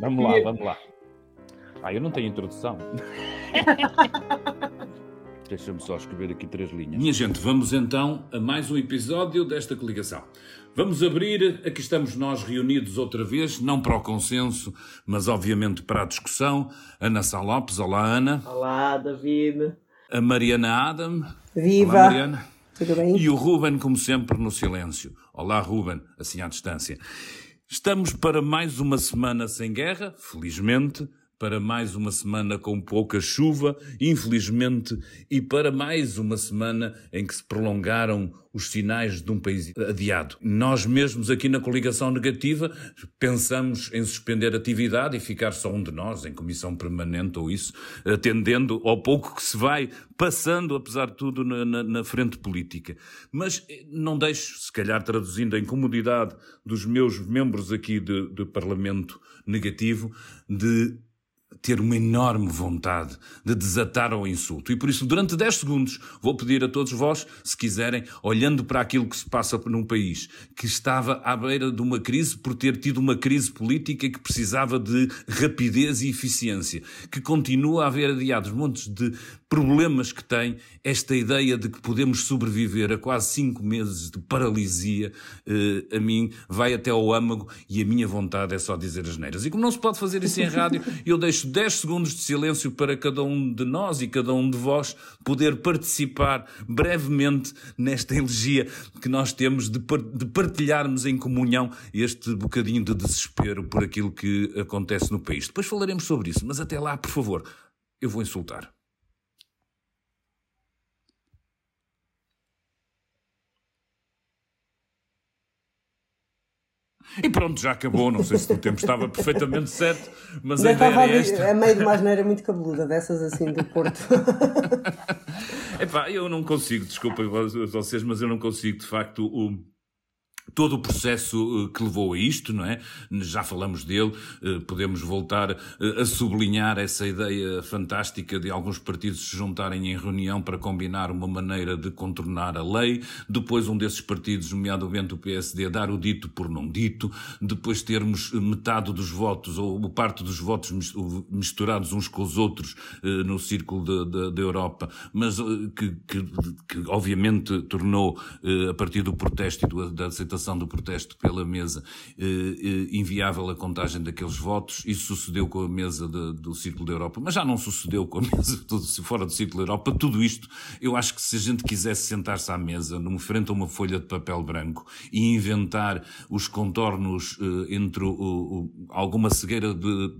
Vamos lá, vamos lá. Ah, eu não tenho introdução. Deixa-me só escrever aqui três linhas. Minha gente, vamos então a mais um episódio desta coligação. Vamos abrir, aqui estamos nós reunidos outra vez, não para o consenso, mas obviamente para a discussão. Ana Sá Lopes, olá Ana. Olá, David. A Mariana Adam. Viva! Olá, Mariana. Tudo bem? E o Ruben, como sempre, no silêncio. Olá, Ruben, assim à distância. Estamos para mais uma semana sem guerra, felizmente, para mais uma semana com pouca chuva, infelizmente, e para mais uma semana em que se prolongaram os sinais de um país adiado. Nós mesmos aqui na coligação negativa pensamos em suspender atividade e ficar só um de nós em comissão permanente ou isso, atendendo ao pouco que se vai passando, apesar de tudo, na, na, na frente política. Mas não deixo, se calhar traduzindo a incomodidade dos meus membros aqui de, de Parlamento negativo, de ter uma enorme vontade de desatar ao insulto. E por isso, durante 10 segundos, vou pedir a todos vós, se quiserem, olhando para aquilo que se passa num país que estava à beira de uma crise por ter tido uma crise política que precisava de rapidez e eficiência, que continua a haver adiados montes de problemas que tem, esta ideia de que podemos sobreviver a quase cinco meses de paralisia, eh, a mim vai até ao âmago e a minha vontade é só dizer as neiras. E como não se pode fazer isso em rádio, eu deixo 10 segundos de silêncio para cada um de nós e cada um de vós poder participar brevemente nesta elegia que nós temos de, de partilharmos em comunhão este bocadinho de desespero por aquilo que acontece no país. Depois falaremos sobre isso, mas até lá, por favor, eu vou insultar. E pronto, já acabou. Não sei se o tempo estava perfeitamente certo, mas Ainda a ideia é a ver- esta. a meio de uma asneira muito cabeluda, dessas assim do Porto. Epá, eu não consigo, desculpem vocês, mas eu não consigo, de facto, o, todo o processo eh, que levou a isto, não é? Já falamos dele, eh, podemos voltar eh, a sublinhar essa ideia fantástica de alguns partidos se juntarem em reunião para combinar uma maneira de contornar a lei, depois um desses partidos, nomeadamente o PSD, dar o dito por não dito, depois termos metade dos votos ou parte dos votos mis- misturados uns com os outros no círculo da- Europa, mas que, que- que obviamente tornou, a partir do protesto e da aceitação do protesto pela mesa, eh, eh, inviável a contagem daqueles votos. Isso sucedeu com a mesa de- do Círculo da Europa, mas já não sucedeu com a mesa fora do Círculo da Europa. Tudo isto, eu acho que se a gente quisesse sentar-se à mesa, num frente a uma folha de papel branco e inventar os contornos eh, entre o- o- alguma cegueira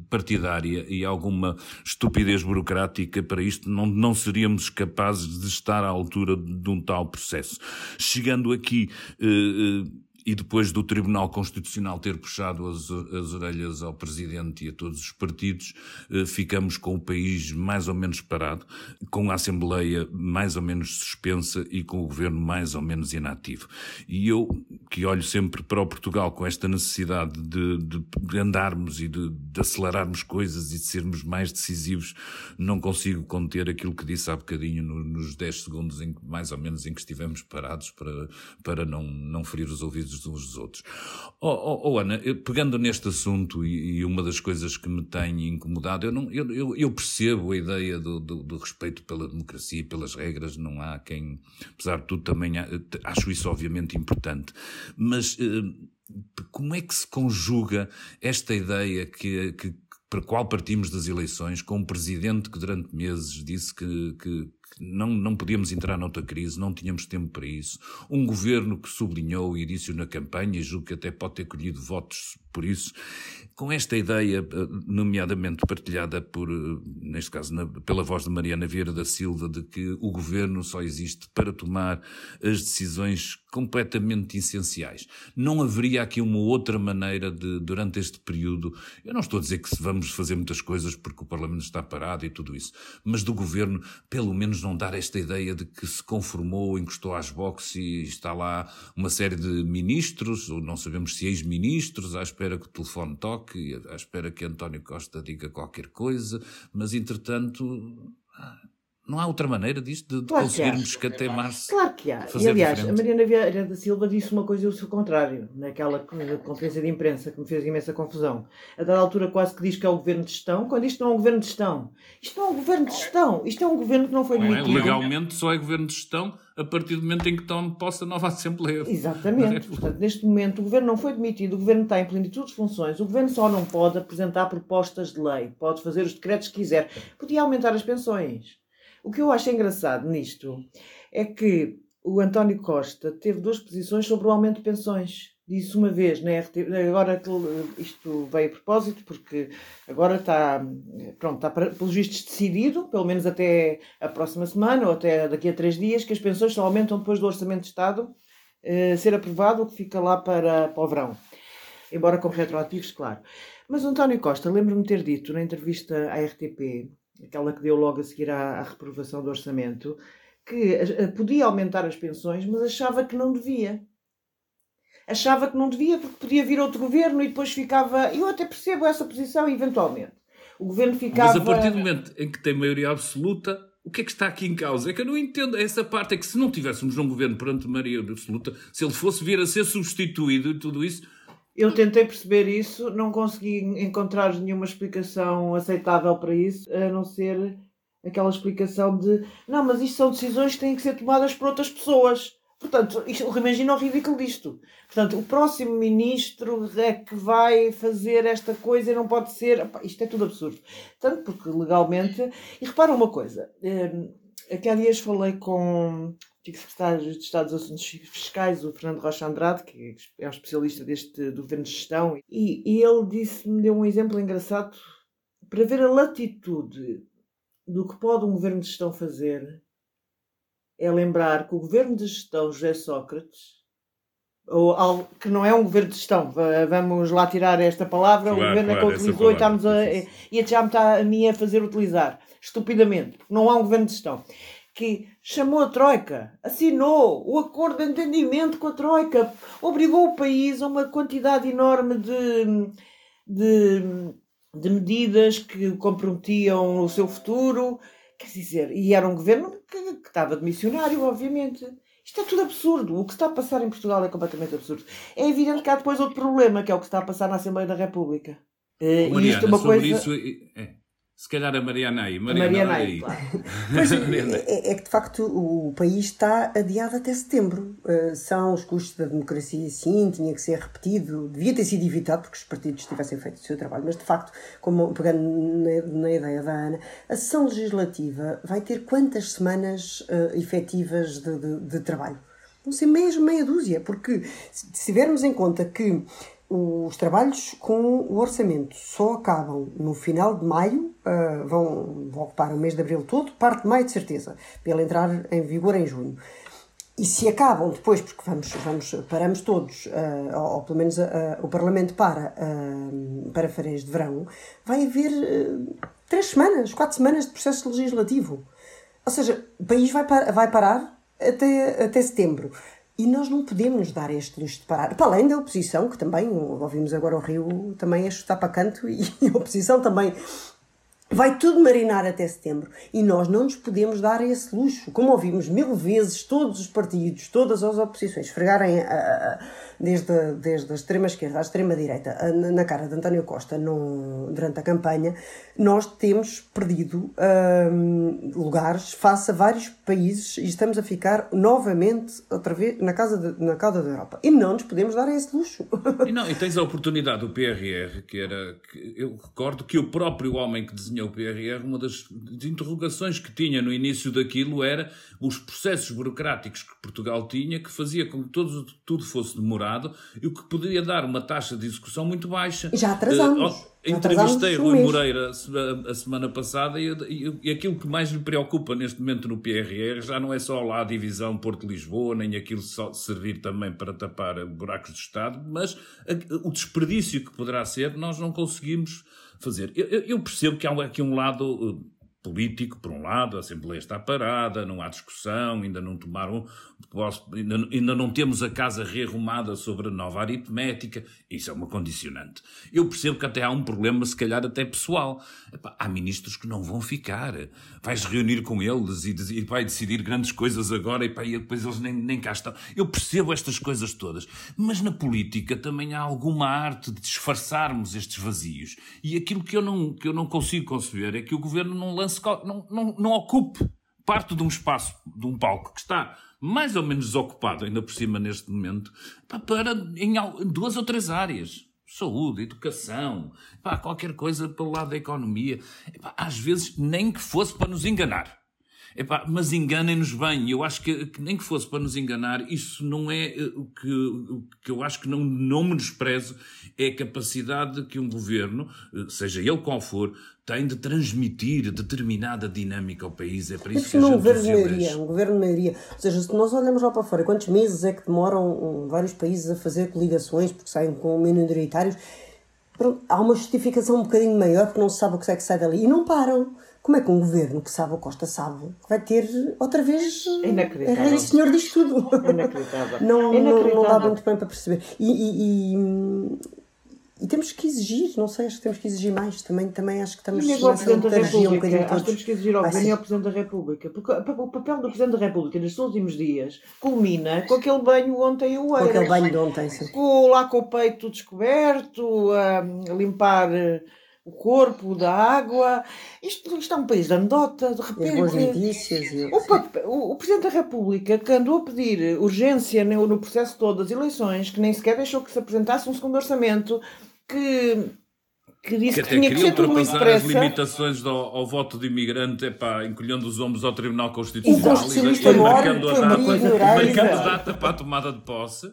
partidária e alguma estupidez burocrática para isto, não, não seríamos capazes de estar à altura de um tal processo. Chegando aqui, eh, eh, e depois do Tribunal Constitucional ter puxado as, as orelhas ao Presidente e a todos os partidos, eh, ficamos com o país mais ou menos parado, com a Assembleia mais ou menos suspensa e com o Governo mais ou menos inativo. E eu, que olho sempre para o Portugal com esta necessidade de, de andarmos e de, de acelerarmos coisas e de sermos mais decisivos, não consigo conter aquilo que disse há bocadinho no- nos 10 segundos, em, mais ou menos, em que estivemos parados para, para não, não ferir os ouvidos uns dos outros. Oh, oh, oh, Ana, pegando neste assunto e, e uma das coisas que me tem incomodado, eu, não, eu, eu, eu percebo a ideia do, do, do respeito pela democracia pelas regras, não há quem, apesar de tudo, também há- acho isso obviamente importante, mas eh, como é que se conjuga esta ideia que, que para qual partimos das eleições, com um presidente que durante meses disse que- que não, não podíamos entrar noutra crise, não tínhamos tempo para isso, um governo que sublinhou e disse na campanha, e julgo que até pode ter colhido votos por isso, com esta ideia, eh, nomeadamente partilhada por, eh, neste caso, na- pela voz de Mariana Vieira da Silva, de que o governo só existe para tomar as decisões completamente essenciais. Não haveria aqui uma outra maneira de, durante este período, eu não estou a dizer que vamos fazer muitas coisas porque o Parlamento está parado e tudo isso, mas do governo, pelo menos não dar esta ideia de que se conformou, encostou às boxes e está lá uma série de ministros, ou não sabemos se ex-ministros, à espera que o telefone toque, à espera que António Costa diga qualquer coisa, mas entretanto. Não há outra maneira disto de, de Claro que conseguirmos março. Claro que há. E aliás, diferente. a Mariana Vieira da Silva disse uma coisa e o seu contrário, naquela conferência de imprensa que me fez imensa confusão. A dada altura quase que diz que é o governo de gestão, quando isto não é um governo de gestão. Isto não é um governo de gestão. Isto é um governo que não foi é? demitido. Legalmente só é governo de gestão a partir do momento em que tome posse a nova Assembleia. Exatamente. Portanto, neste momento o governo não foi demitido, o governo está em plenitude de funções, o governo só não pode apresentar propostas de lei, pode fazer os decretos que quiser, podia aumentar as pensões. O que eu acho engraçado nisto é que o António Costa teve duas posições sobre o aumento de pensões. Disse uma vez na RT, agora isto veio a propósito, porque agora está, pronto, está pelos vistos decidido, pelo menos até a próxima semana ou até daqui a três dias, que as pensões só aumentam depois do Orçamento de Estado eh, ser aprovado, o que fica lá para, para o verão. Embora com retroativos, claro. Mas António Costa, lembro-me ter dito na entrevista à RTP, aquela que deu logo a seguir à, à reprovação do orçamento, que podia aumentar as pensões, mas achava que não devia. Achava que não devia porque podia vir outro governo e depois ficava. Eu até percebo essa posição, eventualmente. O governo ficava. Mas a partir do momento em que tem maioria absoluta, o que é que está aqui em causa? É que eu não entendo essa parte. É que se não tivéssemos um governo perante maioria absoluta, se ele fosse vir a ser substituído e tudo isso, Eu tentei perceber isso, não consegui encontrar nenhuma explicação aceitável para isso, a não ser aquela explicação de não, mas isto são decisões que têm que ser tomadas por outras pessoas. Portanto, isto, imagina o ridículo disto. Portanto, o próximo ministro é que vai fazer esta coisa e não pode ser. Epá, isto é tudo absurdo. Tanto porque legalmente. E repara uma coisa. hum, Aqui há dias falei com antigo secretário de Estado dos Assuntos Fiscais, o Fernando Rocha Andrade, que é um especialista deste, do governo de gestão, e, e ele disse-me, deu um exemplo engraçado para ver a latitude do que pode um governo de gestão fazer. É lembrar que o governo de gestão José Sócrates, ou algo que não é um governo de gestão, va- vamos lá tirar esta palavra, o Claro, governo é claro, que a essa utilizou e estamos a, e já me está a mim a fazer utilizar, estupidamente, porque não há um governo de gestão, que chamou a Troika, assinou o acordo de entendimento com a Troika, obrigou o país a uma quantidade enorme de, de, de medidas que comprometiam o seu futuro, quer dizer, e era um governo que, que estava de missionário, obviamente. Isto é tudo absurdo. O que está a passar em Portugal é completamente absurdo. É evidente que há depois outro problema, que é o que está a passar na Assembleia da República. E Mariana, isto é uma sobre coisa. isso, é, se calhar a Mariana aí. Mariana, Mariana aí, aí. claro. Pois, Mariana. é, é que de facto o país está adiado até setembro. Uh, são os custos da democracia, sim, tinha que ser repetido, devia ter sido evitado porque os partidos tivessem feito o seu trabalho, mas de facto, como pegando na, na ideia da Ana, a sessão legislativa vai ter quantas semanas uh, efetivas de, de, de trabalho? Vão ser mesmo meia dúzia, porque se tivermos em conta que os trabalhos com o orçamento só acabam no final de maio, ah, vão, vão ocupar o mês de abril todo, parte de maio de certeza, ele entrar em vigor em junho. E se acabam depois, porque vamos, vamos paramos todos, ah, ou, ou pelo menos ah, o Parlamento para para férias de verão, vai haver três semanas, quatro semanas de processo legislativo. Ou seja, o país vai, par- vai parar até, até setembro. E nós não podemos dar este luxo de parar. Para além da oposição, que também, ouvimos agora o Rio também a chutar para canto, e a oposição também vai tudo marinar até setembro. E nós não nos podemos dar esse luxo. Como ouvimos mil vezes todos os partidos, todas as oposições, esfregarem a- a- a- desde, a- desde a extrema-esquerda à extrema-direita a- na cara de António Costa no, durante a campanha, nós temos perdido hum, lugares face a vários países e estamos a ficar novamente outra vez na, casa de- na cauda da Europa. E não nos podemos dar esse luxo. E, não, e tens a oportunidade do PRR, que era. Que eu recordo que o próprio homem que desenhou o PRR, uma das interrogações que tinha no início daquilo era os processos burocráticos que Portugal tinha, que fazia com que todo, tudo fosse demorado e o que poderia dar uma taxa de execução muito baixa. Já atrasamos. Eh, ó, Já entrevistei atrasamos Rui mês. Moreira a se- a semana passada e, e- e aquilo que mais lhe preocupa neste momento no PRR já não é só lá a divisão Porto-Lisboa, nem aquilo só servir também para tapar buracos de Estado, mas a- o desperdício que poderá ser, nós não conseguimos fazer. Eu, eu- eu percebo que há aqui um lado político, por um lado, a Assembleia está parada, não há discussão, ainda não tomaram, ainda, não temos a casa rearrumada sobre a nova aritmética, isso é uma condicionante. Eu percebo que até há um problema, se calhar até pessoal. Epá, há ministros que não vão ficar. Vais reunir com eles e, e vai decidir grandes coisas agora epá, e depois eles nem, nem cá estão. Eu percebo estas coisas todas, mas na política também há alguma arte de disfarçarmos estes vazios. E aquilo que eu não, que eu não consigo conceber é que o governo não lança não, não, não ocupe parte de um espaço, de um palco que está mais ou menos desocupado, ainda por cima neste momento, para em duas ou três áreas. Saúde, educação, pá, qualquer coisa pelo lado da economia. às vezes, nem que fosse para nos enganar. Epá, mas enganem-nos bem. Eu acho que, que, nem que fosse para nos enganar, isso não é eh, o que, o que eu acho que não, não menosprezo, é a capacidade que um governo, eh, seja ele qual for, tem de transmitir determinada dinâmica ao país. É para isso, que a gente um governo de maioria, um governo de maioria. Ou seja, se nós olhamos lá para fora, quantos meses é que demoram vários países a fazer coligações porque saem com minoritários? Pronto, há uma justificação um bocadinho maior porque não se sabe o que é que sai dali. E não param. Como é que um governo que sabe, a Costa sabe, vai ter outra vez. É inacreditável. É rei senhor disto tudo. Inacreditável. Não, inacreditável. não, não dá muito bem para perceber. E, e, e, e, temos que exigir, não sei, acho que temos que exigir mais. Também, também acho que estamos e ao Presidente da República, um acho que temos que exigir ao Governo e ao Presidente da República. Porque o papel do Presidente da República nestes últimos dias culmina com aquele banho ontem o Com aquele banho de ontem, sim. Com, lá com o peito descoberto, a limpar o corpo da água. Isto, isto é um país de anedota, de repente. boas notícias. E... O, o, o, Presidente da República, que andou a pedir urgência no, no processo todo das eleições, que nem sequer deixou que se apresentasse um segundo orçamento, que que disse que, que tinha que ser tudo muito as limitações ao, ao, voto de imigrante, epá, encolhendo os ombros ao Tribunal Constitucional e, marcando a data, marcando data para a tomada de posse,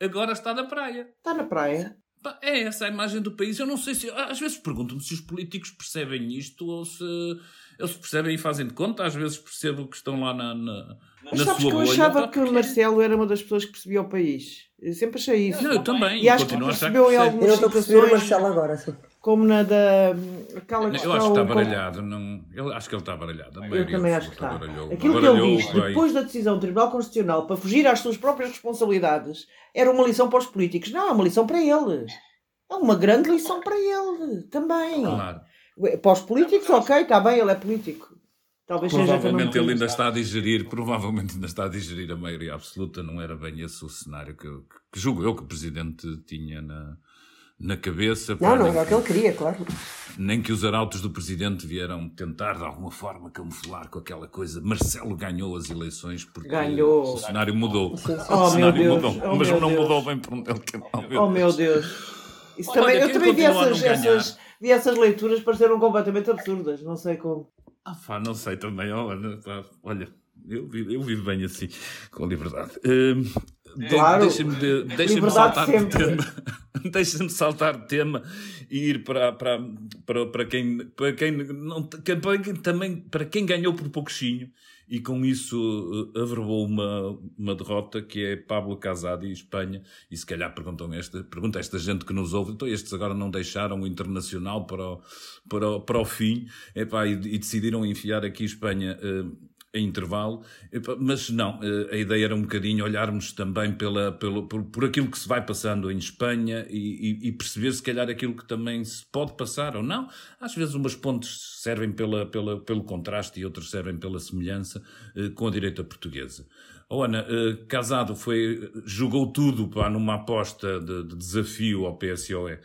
agora está na praia. Está na praia. É essa a imagem do país. Eu não sei se. Às vezes pergunto-me se os políticos percebem isto ou se eles percebem e fazem de conta. Às vezes percebo que estão lá na, na, Mas na sabes sua que eu bolha. achava que o Marcelo era uma das pessoas que percebia o país. Eu sempre achei isso. Não, eu também. E acho que percebeu em algumas Eu estou a perceber o Marcelo agora, sim. Como na da. Aquela questão, eu acho que está baralhado. Não, eu acho que ele está baralhado. Eu também acho que está. Baralhou, Aquilo baralhou, que ele disse, depois da decisão do Tribunal Constitucional para fugir às suas próprias responsabilidades, era uma lição para os políticos. Não, é uma lição para ele. É uma grande lição para ele também. Claro. Para os políticos, ok, está bem, ele é político. Talvez provavelmente ele ainda está a digerir, provavelmente ainda está a digerir a maioria absoluta, não era bem esse o cenário que, que julgo eu que o Presidente tinha na, na cabeça. Não, não era o que ele queria, claro. Nem que os arautos do Presidente vieram tentar de alguma forma camuflar com aquela coisa. Marcelo ganhou as eleições porque ganhou. o cenário mudou. Sim, sim. O Oh, cenário meu Deus. mudou, Oh, mas meu não Deus. mudou bem por um ele que oh, meu Oh meu Deus. Isso também, Olha, eu quem também vi essas, essas, vi essas leituras pareceram completamente absurdas. Não sei como. Ah, pá, não sei também. Olha, olha eu, vivo, eu vivo bem assim, com liberdade. Hum, de- Claro. Deixa-me de, deixa saltar de sempre. tema. Deixa-me saltar de tema e ir para, para, para, para quem, para quem, não, para quem também para quem ganhou por pouquinho e com isso eh, averbou uma, uma derrota que é Pablo Casado e Espanha. E se calhar perguntam esta, pergunta esta gente que nos ouve, então estes agora não deixaram o internacional para o, para o, para o fim epá, e, e decidiram enfiar aqui Espanha. eh, em intervalo, mas não, eh, a ideia era um bocadinho olharmos também pela, pelo, por, por aquilo que se vai passando em Espanha e, e- e perceber se calhar aquilo que também se pode passar ou não. Às vezes umas pontes servem pela, pela, pelo contraste e outras servem pela semelhança eh, com a direita portuguesa. Oh, Ana, eh, Casado foi, jogou tudo pá, numa aposta de, de desafio ao PSOE eh,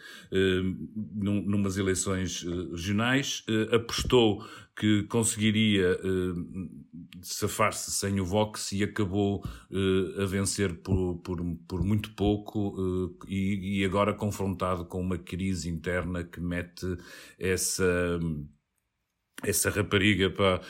num, numas eleições regionais, eh, apostou que conseguiria eh, safar-se sem o Vox e acabou eh, a vencer por, por, por muito pouco eh, e, e agora confrontado com uma crise interna que mete essa essa rapariga pá,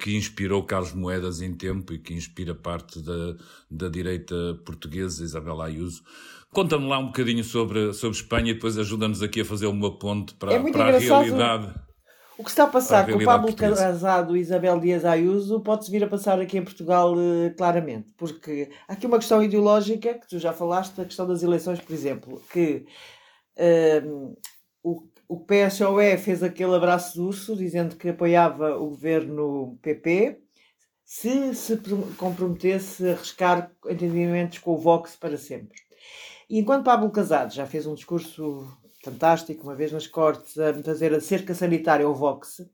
que inspirou Carlos Moedas em tempo e que inspira parte da, da direita portuguesa, Isabela Ayuso. Conta-me lá um bocadinho sobre, sobre Espanha e depois ajuda-nos aqui a fazer uma ponte para, É para a realidade. O que está a passar a com o Pablo. Casado e Isabel Dias Ayuso pode-se vir a passar aqui em Portugal eh, claramente. Porque há aqui uma questão ideológica, que tu já falaste, a questão das eleições, por exemplo, que ehm, o, o PSOE fez aquele abraço de urso dizendo que apoiava o governo PP se se comprometesse a arriscar entendimentos com o Vox para sempre. E enquanto Pablo Casado já fez um discurso fantástico, uma vez nas Cortes, a fazer a cerca sanitária ao Vox,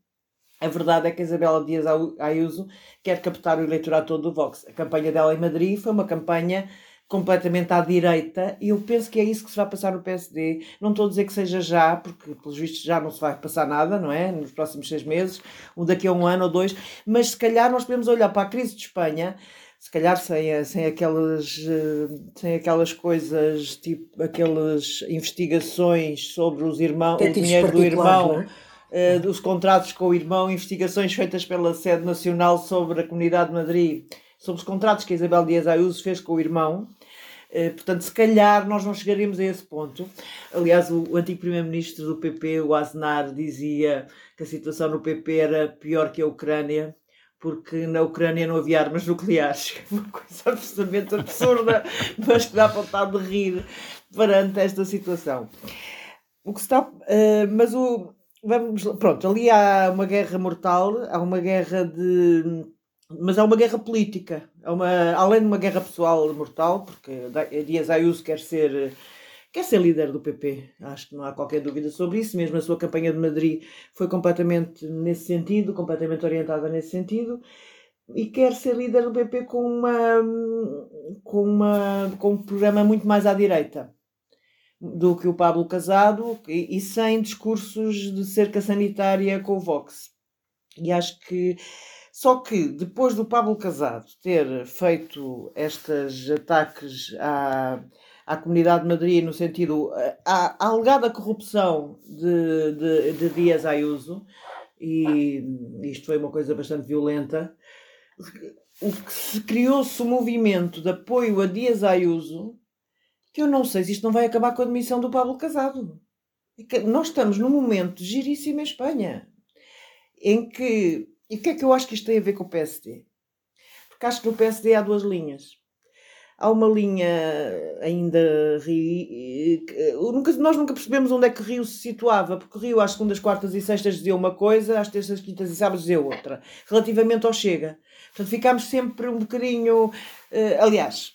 a verdade é que a Isabela Dias Ayuso quer captar o eleitorado todo do Vox. A campanha dela em Madrid foi uma campanha completamente à direita e eu penso que é isso que se vai passar no PSD. Não estou a dizer que seja já, porque pelos vistos já não se vai passar nada, não é? Nos próximos seis meses, ou daqui a um ano ou dois, mas se calhar nós podemos olhar para a crise de Espanha se calhar sem, sem, aquelas, sem aquelas coisas, tipo aquelas investigações sobre os irmãos, o dinheiro do irmão, é? uh, dos contratos com o irmão, investigações feitas pela sede nacional sobre a Comunidade de Madrid, sobre os contratos que a Isabel Dias Ayuso fez com o irmão. Uh, portanto, se calhar nós não chegaríamos a esse ponto. Aliás, o, o antigo primeiro-ministro do PP, o Aznar, dizia que a situação no PP era pior que a Ucrânia porque na Ucrânia não havia armas nucleares. Uma coisa absolutamente absurda, mas que dá vontade de rir perante esta situação. O que está. Uh, mas o. Vamos, pronto, ali há uma guerra mortal, há uma guerra de. Mas há uma guerra política, há uma, além de uma guerra pessoal mortal, porque Dias Ayuso quer ser quer ser líder do PP. Acho que não há qualquer dúvida sobre isso. Mesmo a sua campanha de Madrid foi completamente nesse sentido, completamente orientada nesse sentido. E quer ser líder do PP com, uma, com, uma, com um programa muito mais à direita do que o Pablo Casado e, e sem discursos de cerca sanitária com o Vox. E acho que só que depois do Pablo Casado ter feito estes ataques à, à Comunidade de Madrid no sentido à, à alegada corrupção de, de, de Dias Ayuso, e isto foi uma coisa bastante violenta, o que se criou-se um movimento de apoio a Dias Ayuso, que eu não sei se isto não vai acabar com a demissão do Pablo Casado. Nós estamos num momento giríssimo em Espanha, em que. E o que é que eu acho que isto tem a ver com o PSD? Porque acho que no PSD há duas linhas há uma linha ainda nunca, nós nunca percebemos onde é que Rio se situava, porque Rio às segundas, quartas e sextas dizia uma coisa, às terças, quintas e sábados dizia outra, relativamente ao Chega. Portanto, ficámos sempre um bocadinho. Uh, aliás,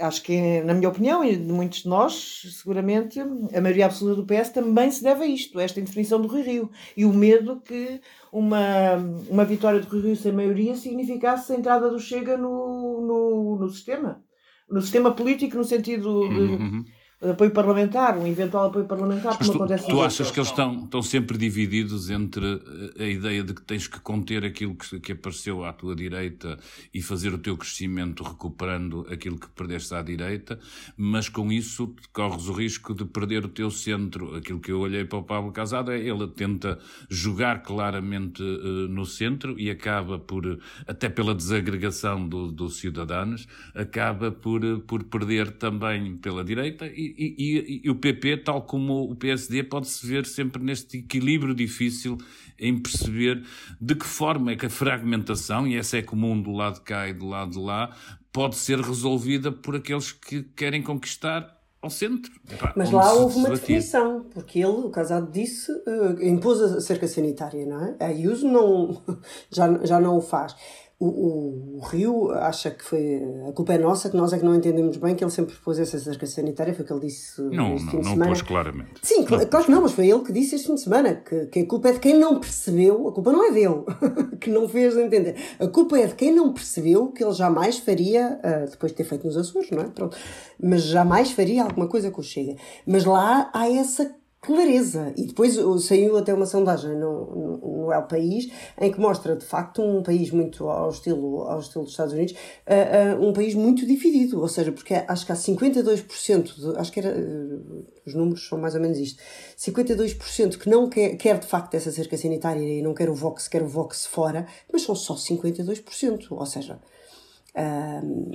acho que, na minha opinião, e de muitos de nós, seguramente, a maioria absoluta do PS também se deve a isto, a esta indefinição do Rio Rio. E o medo que uma, uma vitória do Rio Rio sem maioria significasse a entrada do Chega no, no, no sistema no sistema político, no sentido de, uhum apoio parlamentar, um eventual apoio parlamentar, como tu, acontece Tu achas que eles estão, estão sempre divididos entre a ideia de que tens que conter aquilo que, que apareceu à tua direita e fazer o teu crescimento recuperando aquilo que perdeste à direita, mas com isso corres o risco de perder o teu centro. Aquilo que eu olhei para o Pablo Casado é ele tenta jogar claramente uh, no centro e acaba por, até pela desagregação dos do cidadãos, acaba por, por perder também pela direita e, e, e, e, o PP, tal como o PSD, pode-se ver sempre neste equilíbrio difícil em perceber de que forma é que a fragmentação, e essa é comum do lado de cá e do lado de lá, pode ser resolvida por aqueles que querem conquistar ao centro. Epá, Mas lá houve uma definição, porque ele, o casado disse, uh, impôs a cerca sanitária, não é? A Ayuso não, já, já não o faz o, o, Rio acha que foi a culpa é nossa, que nós é que não entendemos bem que ele sempre pôs essa cerca sanitária, foi o que ele disse não, este não, fim de não semana. pôs claramente. Sim, não. claro que não, mas foi ele que disse este fim de semana que, que a culpa é de quem não percebeu, a culpa não é dele, que não fez entender. A culpa é de quem não percebeu que ele jamais faria, uh, depois de ter feito nos Açores, não é? Pronto. Mas jamais faria alguma coisa com o Chega. Mas lá há essa clareza. E depois saiu até uma sondagem no, no, El País em que mostra de facto um país muito ao estilo, ao estilo dos Estados Unidos, uh, uh, um país muito dividido. Ou seja, porque acho que há 52%, de, acho que era, uh, os números são mais ou menos isto, 52% que não quer, quer de facto essa cerca sanitária e não quer o Vox, quer o Vox fora, mas são só 52%. Ou seja,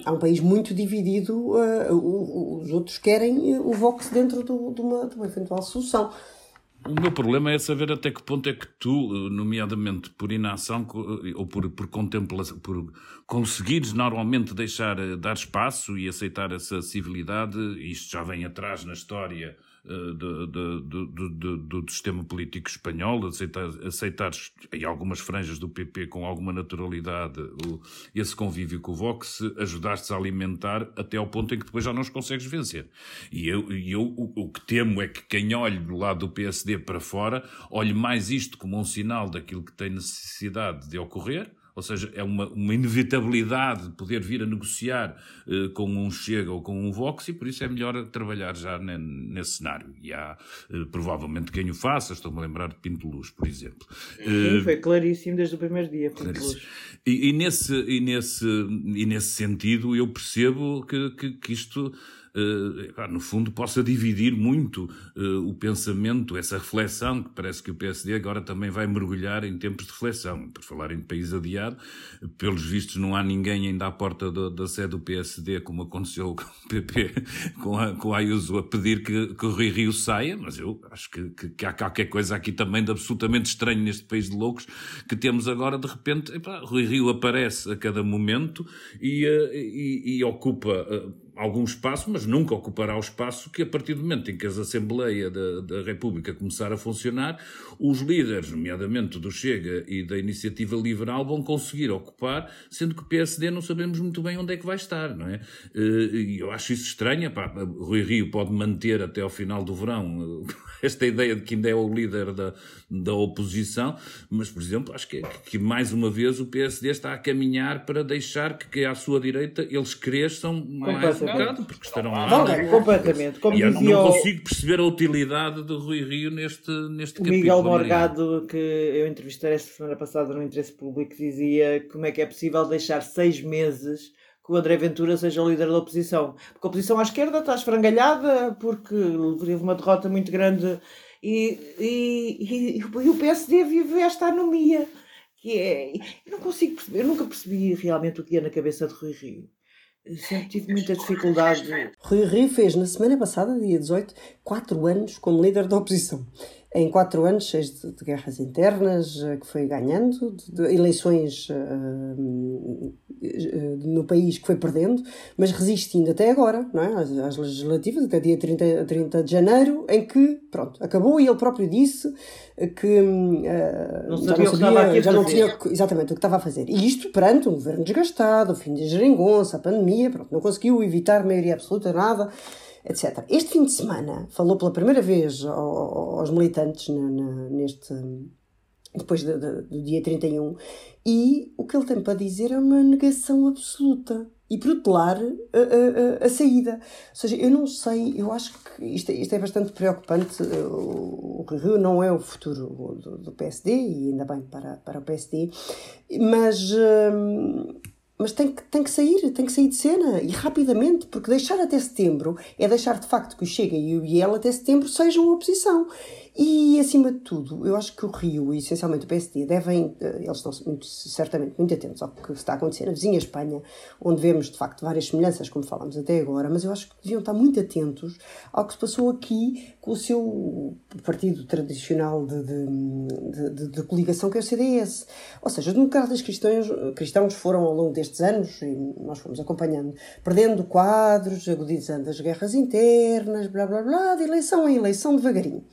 Há um país muito dividido, uh, os outros querem o Vox dentro de, uma, de uma eventual solução. O meu problema é saber até que ponto é que tu, nomeadamente por inação ou por, por contemplação, por conseguires normalmente deixar, dar espaço e aceitar essa civilidade, isto já vem atrás na história do, do, do, sistema político espanhol, aceitar, aceitar em algumas franjas do PP com alguma naturalidade o, esse convívio com o Vox, ajudaste a alimentar até ao ponto em que depois já não os consegues vencer. E eu, eu o, o que temo é que quem olhe do lado do PSD para fora olhe mais isto como um sinal daquilo que tem necessidade de ocorrer ou seja, é uma, uma inevitabilidade de poder vir a negociar uh, com um Chega ou com um Vox e por isso é melhor trabalhar já ne, nesse cenário. E há uh, provavelmente quem o faça, estou-me a lembrar de Pinto Luz, por exemplo. Sim, uh, foi claríssimo desde o primeiro dia, Pinto Luz. E, e, nesse, e, nesse, e nesse sentido eu percebo que, que, que isto no fundo, possa dividir muito uh, o pensamento, essa reflexão, que parece que o PSD agora também vai mergulhar em tempos de reflexão. Por falar em país adiado, pelos vistos não há ninguém ainda à porta do, da sede do PSD, como aconteceu com o PP, com a, com a Ayuso, a pedir que, que o Rui Rio saia, mas eu acho que, que, que, há qualquer coisa aqui também de absolutamente estranho neste país de loucos, que temos agora, de repente, epá, Rui Rio aparece a cada momento e, uh, e, e ocupa algum espaço, mas nunca ocupará o espaço que, a partir do momento em que a Assembleia da, da República começar a funcionar, os líderes, nomeadamente do Chega e da Iniciativa Liberal, vão conseguir ocupar, sendo que o PSD não sabemos muito bem onde é que vai estar, não é? Eh, e eu acho isso estranho. Pá, Rui Rio pode manter até ao final do verão esta ideia de que ainda é o líder da, da oposição, mas, por exemplo, acho que, que mais uma vez o PSD está a caminhar para deixar que, que à sua direita eles cresçam mais porque estarão lá. Não, completamente. Como e eu não consigo perceber a utilidade do Rui Rio neste, neste o capítulo. Miguel Morgado, que eu entrevistei esta semana passada no Interesse Público, dizia como é que é possível deixar seis meses que o André Ventura seja o líder da oposição. Porque a oposição à esquerda está esfrangalhada, porque teve uma derrota muito grande e, e, e, e o PSD vive esta anomia. Que é, eu não consigo perceber, eu nunca percebi realmente o que ia na cabeça de Rui Rio. Sempre tive muita dificuldade. Rui Rio fez na semana passada, dia 18, quatro anos como líder da oposição em quatro anos, cheios de, de, guerras internas, eh, que foi ganhando, de, de eleições uh, no país que foi perdendo, mas resistindo até agora, não é? às, às, legislativas, até dia 30, 30 de janeiro, em que, pronto, acabou e ele próprio disse que uh, não já não, sabia, já não tinha exatamente o que estava a fazer. E isto perante um governo desgastado, o fim de geringonça, a pandemia, pronto, não conseguiu evitar maioria absoluta, nada etc. Este fim de semana falou pela primeira vez aos militantes neste depois de, de, do dia 31 e o que ele tem para dizer é uma negação absoluta e protelar a, a, a, saída. Ou seja, eu não sei, eu acho que isto, isto é bastante preocupante. O Rio não é o futuro do, do, PSD, e ainda bem para, para o PSD, mas. Hum, mas tem que, tem que sair, tem que sair de cena e rapidamente, porque deixar até setembro é deixar de facto que o Chega e o IEL até setembro sejam oposição. E, acima de tudo, eu acho que o Rio e essencialmente o PSD devem, eh, eles estão muito, certamente muito atentos ao que está a acontecer na vizinha Espanha, onde vemos de facto várias semelhanças, como falámos até agora, mas eu acho que deviam estar muito atentos ao que se passou aqui com o seu partido tradicional de, de, de, de coligação, que é o CDS. Ou seja, os democratas cristãos, cristãos foram ao longo destes anos, e nós fomos acompanhando, perdendo quadros, agudizando as guerras internas, blá blá blá, de eleição em eleição devagarinho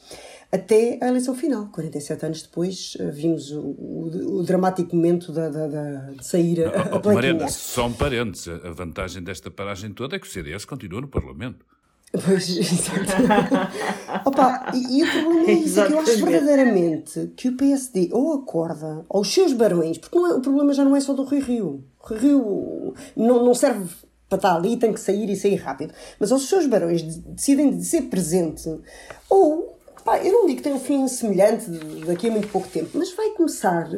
até a eleição final. 47 anos depois eh, vimos o, o, o dramático momento da, da, da de sair a, a Mariana, só um parênteses. A vantagem desta paragem toda é que o CDS continua no Parlamento. Pois, Opa, e, e, o problema é isso, é que eu acho verdadeiramente que o PSD ou acorda aos seus barões, porque não é, o problema já não é só do Rio Rio Rio não, não serve para estar ali, tem que sair e sair rápido. Mas aos seus barões decidem de ser presente ou Pá, eu não digo que tem um fim semelhante daqui a muito pouco tempo, mas vai começar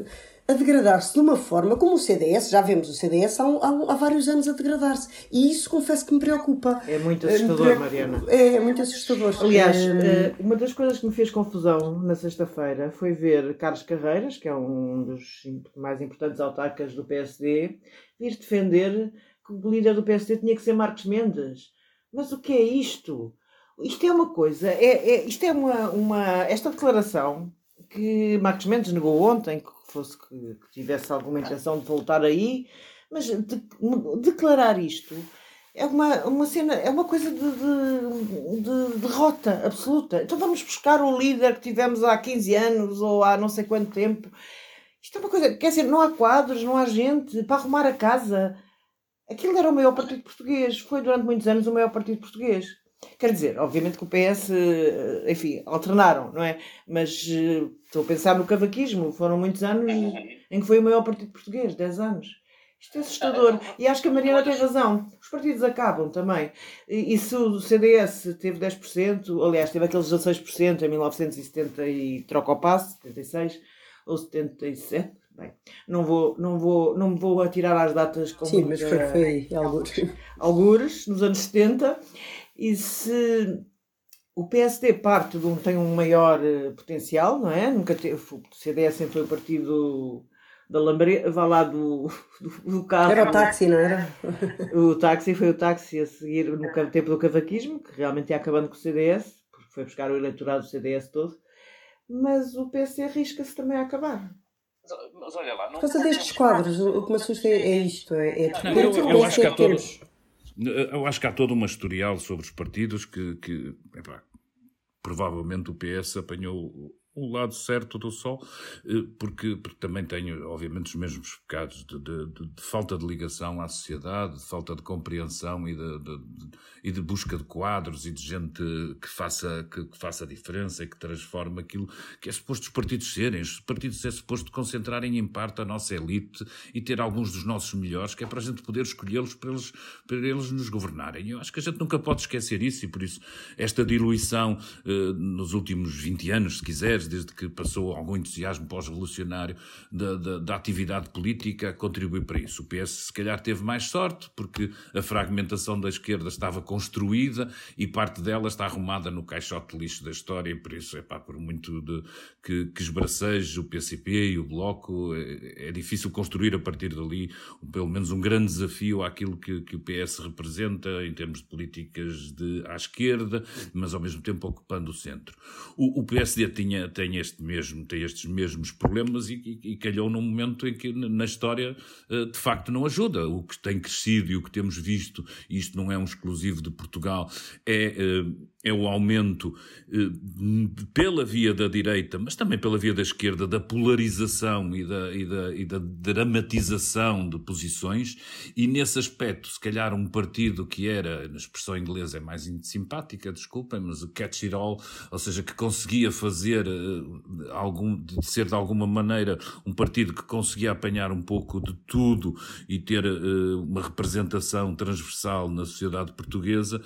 a degradar-se de uma forma como o CDS, já vemos o CDS há, há, há vários anos a degradar-se. E isso confesso que me preocupa. É muito assustador, é, Mariana. É, é muito assustador. Aliás, é... uma das coisas que me fez confusão na sexta-feira foi ver Carlos Carreiras, que é um dos mais importantes autarcas do PSD, vir defender que o líder do PSD tinha que ser Marcos Mendes. Mas o que é isto? Isto é uma coisa, é, é, isto é uma, uma. Esta declaração que Marcos Mendes negou ontem, que fosse que, que tivesse alguma intenção de voltar aí, mas de, declarar isto é uma, uma cena, é uma coisa de, de, de derrota absoluta. Então vamos buscar o líder que tivemos há 15 anos ou há não sei quanto tempo. Isto é uma coisa, quer dizer, não há quadros, não há gente para arrumar a casa. Aquilo era o maior partido português, foi durante muitos anos o maior partido português. Quer dizer, obviamente que o PS, eh, enfim, alternaram, não é? Mas eh, estou a pensar no cavaquismo, foram muitos anos em que foi o maior partido português, 10 anos. Isto é assustador. E acho que a Mariana tem razão. Os partidos acabam também. E, e se o CDS teve 10%, aliás, teve aqueles 16% em 1970 e troca o passe, 76 ou 77, bem, não vou, não vou, não me vou atirar às datas como Sim, mas foi, foi algures. algures, nos anos 70, e se o PSD parte de um, tem um maior uh, potencial, não é? Nunca teve, o CDS sempre foi o partido da lambreta, vá lá do, do, do, carro. Era o táxi, não era? O táxi foi o táxi a seguir no tempo do cavaquismo, que realmente ia acabando com o CDS, porque foi buscar o eleitorado do CDS todo, mas o PC arrisca-se também a acabar. Mas olha lá, não... Por causa destes quadros, o que me assusta é isto. É, é não, eu, eu, eu acho que há todo, eu acho que há todo uma historial sobre os partidos que, que epá, provavelmente o PS apanhou o lado certo do sol, eh, porque, porque também tenho, obviamente, os mesmos pecados de, de, de, de falta de ligação à sociedade, de falta de compreensão e de, de busca de quadros e de gente que faça, que, que, faça a diferença e que transforme aquilo que é suposto os partidos serem. Os partidos é suposto concentrarem em parte a nossa elite e ter alguns dos nossos melhores, que é para a gente poder escolhê-los para eles, para eles nos governarem. Eu acho que a gente nunca pode esquecer isso e por isso esta diluição eh, nos últimos 20 anos, se desde que passou algum entusiasmo pós-revolucionário da, da, da, atividade política, contribui para isso. O PS, se calhar, teve mais sorte, porque a fragmentação da esquerda estava construída e parte dela está arrumada no caixote lixo da história, e por isso, é pá, por muito de, que, que esbraceje o PCP e o Bloco, é, é, difícil construir a partir dali, pelo menos um grande desafio àquilo que, que o PS representa em termos de políticas de, à esquerda, mas ao mesmo tempo ocupando o centro. O, o PSD tinha, tem, este mesmo, tem estes mesmos problemas e, e, e calhou num momento em que na história eh, de facto não ajuda. O que tem crescido e o que temos visto, isto não é um exclusivo de Portugal, é eh, é o aumento eh, pela via da direita, mas também pela via da esquerda, da polarização e da, e da, e da dramatização de posições, e nesse aspecto, se calhar um partido que era, na expressão inglesa é mais simpática, desculpem, mas o catch it all, ou seja, que conseguia fazer uh, algum, de ser de alguma maneira um partido que conseguia apanhar um pouco de tudo e ter uh, uma representação transversal na sociedade portuguesa,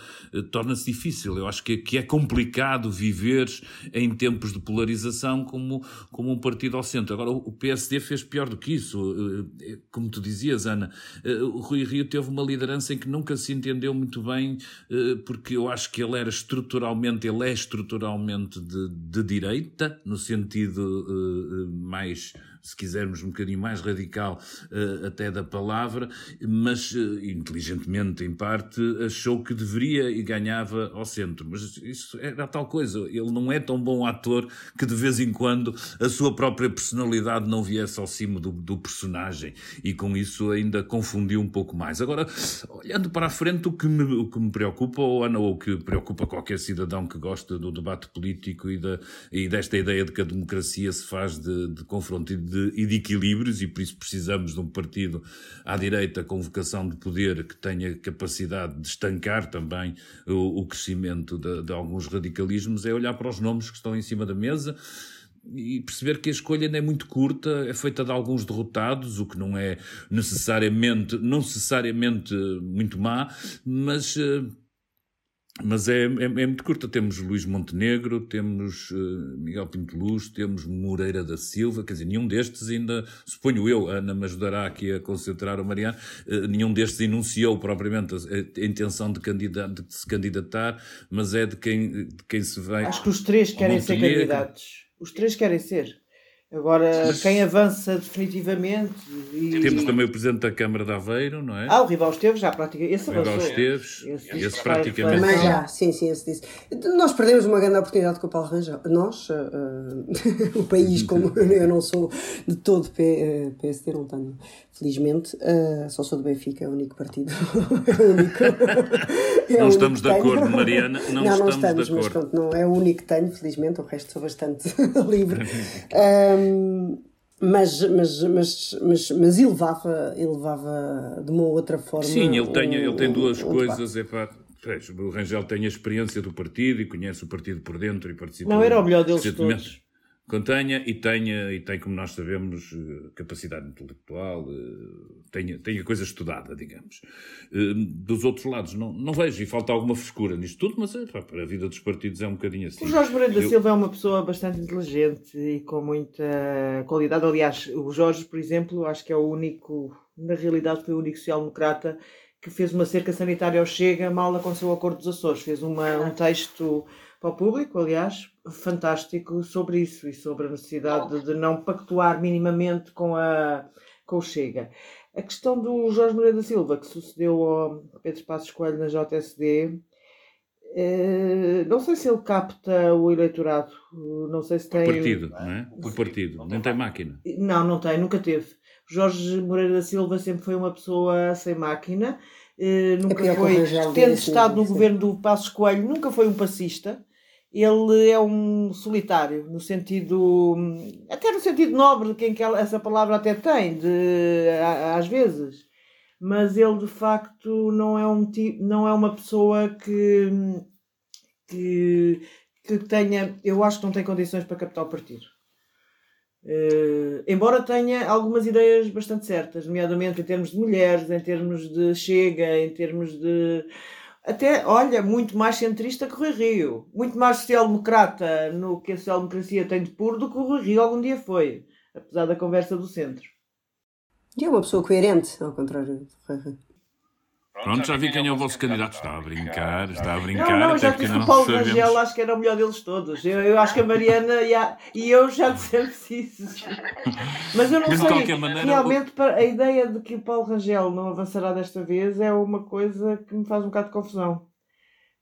torna-se difícil. Eu acho que que, que é complicado viver em tempos de polarização como, como um partido ao centro. Agora, o PSD fez pior do que isso. Eh, eh, como tu dizias, Ana, eh, o Rui Rio teve uma liderança em que nunca se entendeu muito bem, porque eu acho que ele era estruturalmente, ele é estruturalmente de, de direita, no sentido mais se quisermos, um bocadinho mais radical uh, até da palavra, mas uh, inteligentemente, em parte, achou que deveria e ganhava ao centro. Mas isso era tal coisa. Ele não é tão bom ator que de vez em quando a sua própria personalidade não viesse ao cimo do, do personagem e com isso ainda confundiu um pouco mais. Agora, olhando para a frente, o que me, o que me preocupa, ou Ana, ou o que preocupa qualquer cidadão que gosta do debate político e, da, e desta ideia de que a democracia se faz de, de confronto e de, e de equilíbrios, e por isso precisamos de um partido à direita com vocação de poder que tenha capacidade de estancar também o, o crescimento de, de alguns radicalismos, é olhar para os nomes que estão em cima da mesa e perceber que a escolha ainda é muito curta, é feita de alguns derrotados, o que não é necessariamente, não necessariamente muito má, mas uh, mas é, é, é, muito curta. Temos Luís Montenegro, temos uh, Miguel Pinto Luz, temos Moreira da Silva, quer dizer, nenhum destes ainda, suponho eu, Ana me ajudará aqui a concentrar o Mariano, uh, nenhum destes enunciou propriamente a, a intenção de, de, se candidatar, mas é de quem, de quem se vem. Acho que os três querem ser candidatos. Os três querem ser. Agora, quem avança definitivamente. E... Temos também o Presidente da Câmara de Aveiro, não é? Ah, o Rival Esteves já praticamente. Esse o Rival avançou. Esteves, Esse- esse, esse praticamente. Mas já, sim, sim, esse disse. Nós perdemos uma grande oportunidade com o Paulo Rangel. Nós, ah, o país, como eu não sou de todo P- eh, PSD, não tenho, felizmente, ah, só sou do Benfica, é o único partido. é o único. é Não estamos de tenho. acordo, Mariana, não não, estamos de estamos, mas acordo. pronto, não, é o único que tenho, felizmente, o resto sou bastante livre. Mas, mas, mas, mas, mas ele levava, ele levava de uma outra forma. Sim, ele tem, um- ele tem duas um coisas. É pá, o Rangel tem a experiência do partido e conhece o partido por dentro e participa. Não, era o melhor deles todos. Contenha e tenha, e tem, como nós sabemos, eh, capacidade intelectual, eh, tenha, tenha coisa estudada, digamos. Eh, Dos outros lados, não, não vejo, e falta alguma frescura nisto tudo, mas pá, para a vida dos partidos é um bocadinho assim. O Jorge Moreira da Eu- Silva é uma pessoa bastante inteligente e com muita qualidade. Aliás, o Jorge, por exemplo, acho que é o único, na realidade, foi o único social-democrata que fez uma cerca sanitária ao Chega mal aconteceu o Acordo dos Açores. Fez uma, um texto para o público, aliás, fantástico sobre isso e sobre a necessidade de, não pactuar minimamente com, a, com o Chega. A questão do Jorge Moreira da Silva, que sucedeu ao Pedro Passos Coelho na JSD, eh, não sei se ele capta o eleitorado, não sei se O tem. partido, não é? O partido, nem tem máquina. Não, não tem, nunca teve. Jorge Moreira da Silva sempre foi uma pessoa sem máquina, eh, nunca foi, tendo estado no sim. governo do Passos Coelho, nunca foi um passista. Ele é um solitário, no sentido, até no sentido nobre, de quem que ela- essa palavra até tem, de, às vezes. Mas ele, de facto, não é, um, não é uma pessoa que, que, que tenha, eu acho que não tem condições para captar o partido. Eh, embora tenha algumas ideias bastante certas, nomeadamente em termos de mulheres, em termos de chega, em termos de. Até, olha, muito mais centrista que o Rui Rio, muito mais social-democrata no que a social-democracia tem de puro do que o Rui Rio algum dia foi, apesar da conversa do centro. E é uma pessoa coerente, ao contrário do Rui Rio. Pronto, já vi quem é o vosso candidato. Está a brincar, está a brincar. Não, não, já porque disse o não Paulo sabemos. Rangel acho que era o melhor deles todos. Eu, eu acho que a Mariana e, a- e eu já dissemos isso. Mas eu não Mas sei. maneira, Realmente, para- a ideia de que o Paulo Rangel não avançará desta vez é uma coisa que me faz um bocado de confusão.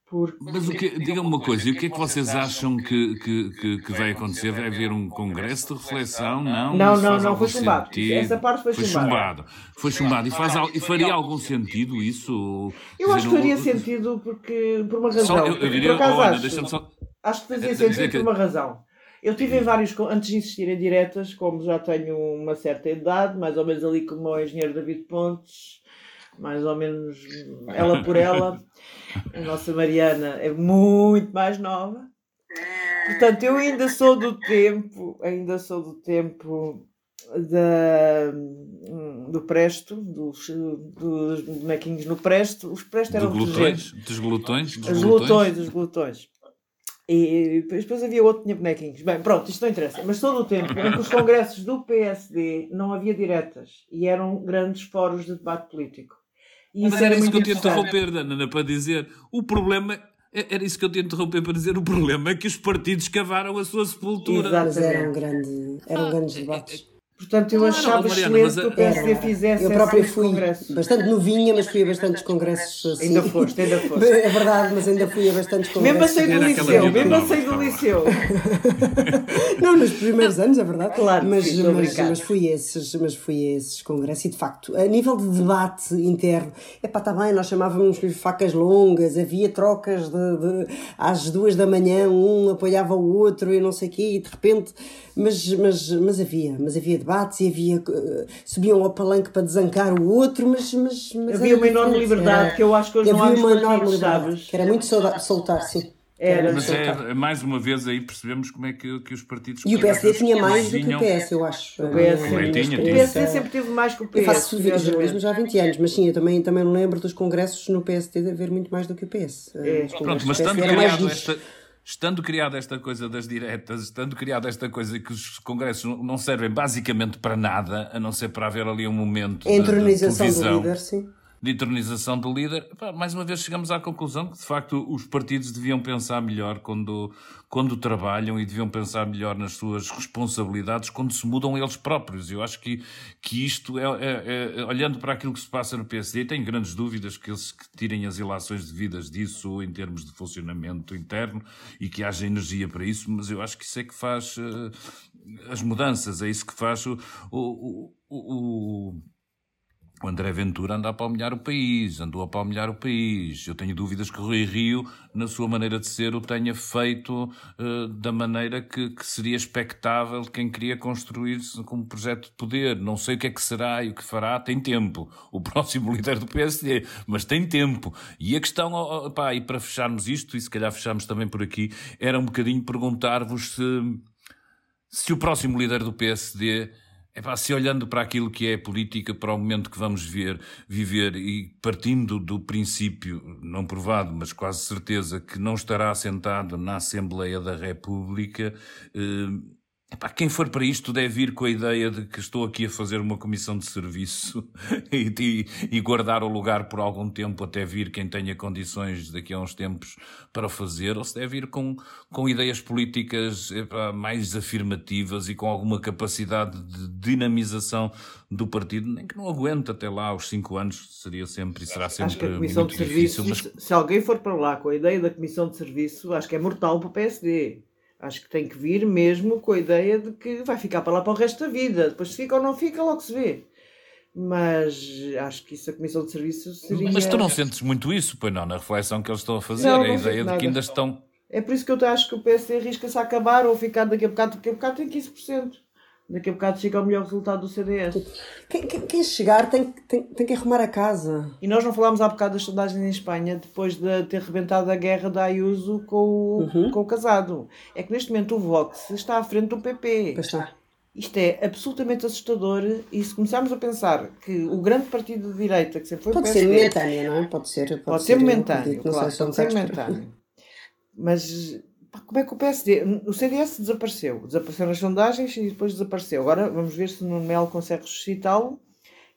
Porque Mas o que, diga-me uma coisa, e o que é que vocês acham que, que, que, que vai acontecer? Vai haver um congresso de reflexão? Não, Não, não, não, foi chumbado. sentido? Essa parte foi chumbada. chumbado. Foi chumbado. E, faz, e faria algum sentido isso? eu acho que faria sentido porque, por uma razão. Só, eu, eu Por diria, acaso olha, acho. deixa-me só. Acho que fazia dizer sentido que- por uma razão. Eu tive em vários, con- antes de insistir em diretas, como já tenho uma certa idade, mais ou menos ali como o engenheiro David Pontes, mais ou menos ela por ela. A nossa Mariana é muito mais nova. Portanto, eu ainda sou do tempo, ainda sou do tempo da, do Presto, dos, dos bonequinhos no Presto. Os Presto eram glutões? Dos glutões? Dos os glutões, os glutões. E depois depois havia outro que tinha bonequinhos. Bem, pronto, isto não interessa. Mas todo o tempo em que os congressos do PSD não havia diretas e eram grandes fóruns de debate político. Mas isso era isso que eu interessante. interromper, Ana, para dizer. O problema. é- Era isso que eu te interromper para dizer. O problema é que os partidos cavaram a sua sepultura. Exato. Mas era um grande, eram grandes debates. Portanto, eu achava Mariana, excelente que o a- PSD Era. fizesse Eu própria fui congressos. bastante novinha, mas fui a bastantes congressos assim. Ainda foste, ainda foste. É verdade, mas ainda fui a bastantes Mesmo a congressos. sair do liceu, mesmo a sair do liceu. Não, nos primeiros anos, é verdade. Claro mas, sim, mas, mas fui a esses, mas fui a esses congressos e de facto, a nível de debate interno, é pá, está bem, nós chamávamos facas longas, havia trocas de, de- às duas da manhã, um apoiava o outro e não sei o quê, e de repente, mas, mas, mas havia, mas havia debates e havia, eh, subiam ao palanque para desancar o outro, mas, mas, mas Havia era uma enorme liberdade que eu acho que hoje não há uma enorme liberdade, que era muito sauda- soltar, sim. Era. Mas soltar. é, mais uma vez aí percebemos como é que, que os partidos. E o PSD tinha mais do que o PS, eu acho. O PSD sempre teve mais que o PS. Eu faço jornalismo já há 20 anos, mas sim, eu também, também lembro dos congressos no PSD de haver muito mais do que o PS. É. Os congressos Pronto, mas mais criado esta, estando criada esta coisa das diretas, estando criada esta coisa que os congressos não- servem basicamente para nada, a não ser para haver ali um momento A de- de entronização do líder, sim. De eternização do líder, mais uma vez chegamos à conclusão que, de facto, os partidos deviam pensar melhor quando, quando trabalham e deviam pensar melhor nas suas responsabilidades quando se mudam eles próprios. Eu acho que, que isto, é, é, é olhando para aquilo que se passa no PSD, tenho grandes dúvidas que eles tirem as ilações devidas disso em termos de funcionamento interno e que haja energia para isso, mas eu acho que isso é que faz uh, as mudanças, é isso que faz o, o, o, o o André Ventura anda a palmilhar o país, andou a palmilhar o país. Eu tenho dúvidas que o Rui Rio, na sua maneira de ser, o tenha feito uh, da maneira que, que, seria expectável quem queria construir-se como projeto de poder. Não sei o que é que será e o que fará, tem tempo. O próximo líder do PSD, mas tem tempo. E a questão, oh, pá, e para fecharmos isto, e se calhar fechamos também por aqui, era um bocadinho perguntar-vos se, se o próximo líder do PSD Epá, se olhando para aquilo que é a política, para o momento que vamos ver, viver e partindo do princípio, não provado, mas quase certeza, que não estará sentado na Assembleia da República, eh, Epá, quem for para isto deve ir com a ideia de que estou aqui a fazer uma comissão de serviço e, e, e, guardar o lugar por algum tempo até vir quem tenha condições daqui a uns tempos para fazer, ou se deve ir com, com ideias políticas epá, mais afirmativas e com alguma capacidade de dinamização do partido, nem que não aguente até lá os cinco anos, seria sempre e será sempre acho que a comissão muito de serviço, difícil. Mas... Se alguém for para lá com a ideia da comissão de serviço, acho que é mortal para o PSD. Acho que tem que vir mesmo com a ideia de que vai ficar para lá para o resto da vida. Depois se fica ou não fica, logo se vê. Mas acho que isso a Comissão de Serviços seria. Mas tu não sentes muito isso, pois não, na reflexão que eles estão a fazer, não, não a ideia de que ainda estão. É por isso que eu acho que o PSD arrisca-se a acabar ou ficar daqui a bocado, daqui a bocado tem 15%. Daqui a bocado chega ao melhor resultado do CDS. Quem, quem, quem chegar tem, tem, tem que arrumar a casa. E nós não falámos há bocado das sondagens em Espanha, depois de ter rebentado a guerra da Ayuso com o, uhum. com o casado. É que neste momento o Vox está à frente do PP. Pois está. Isto é absolutamente assustador e se começarmos a pensar que o grande partido de direita, que sempre foi pode o PSD... Pode ser momentâneo, não é? Pode ser, pode, pode ser, ser momentâneo, claro, pode ser momentâneo. Mas como é que o PSD. O CDS desapareceu. Desapareceu nas sondagens e depois desapareceu. Agora vamos ver se o Nuno Melo consegue ressuscitá-lo.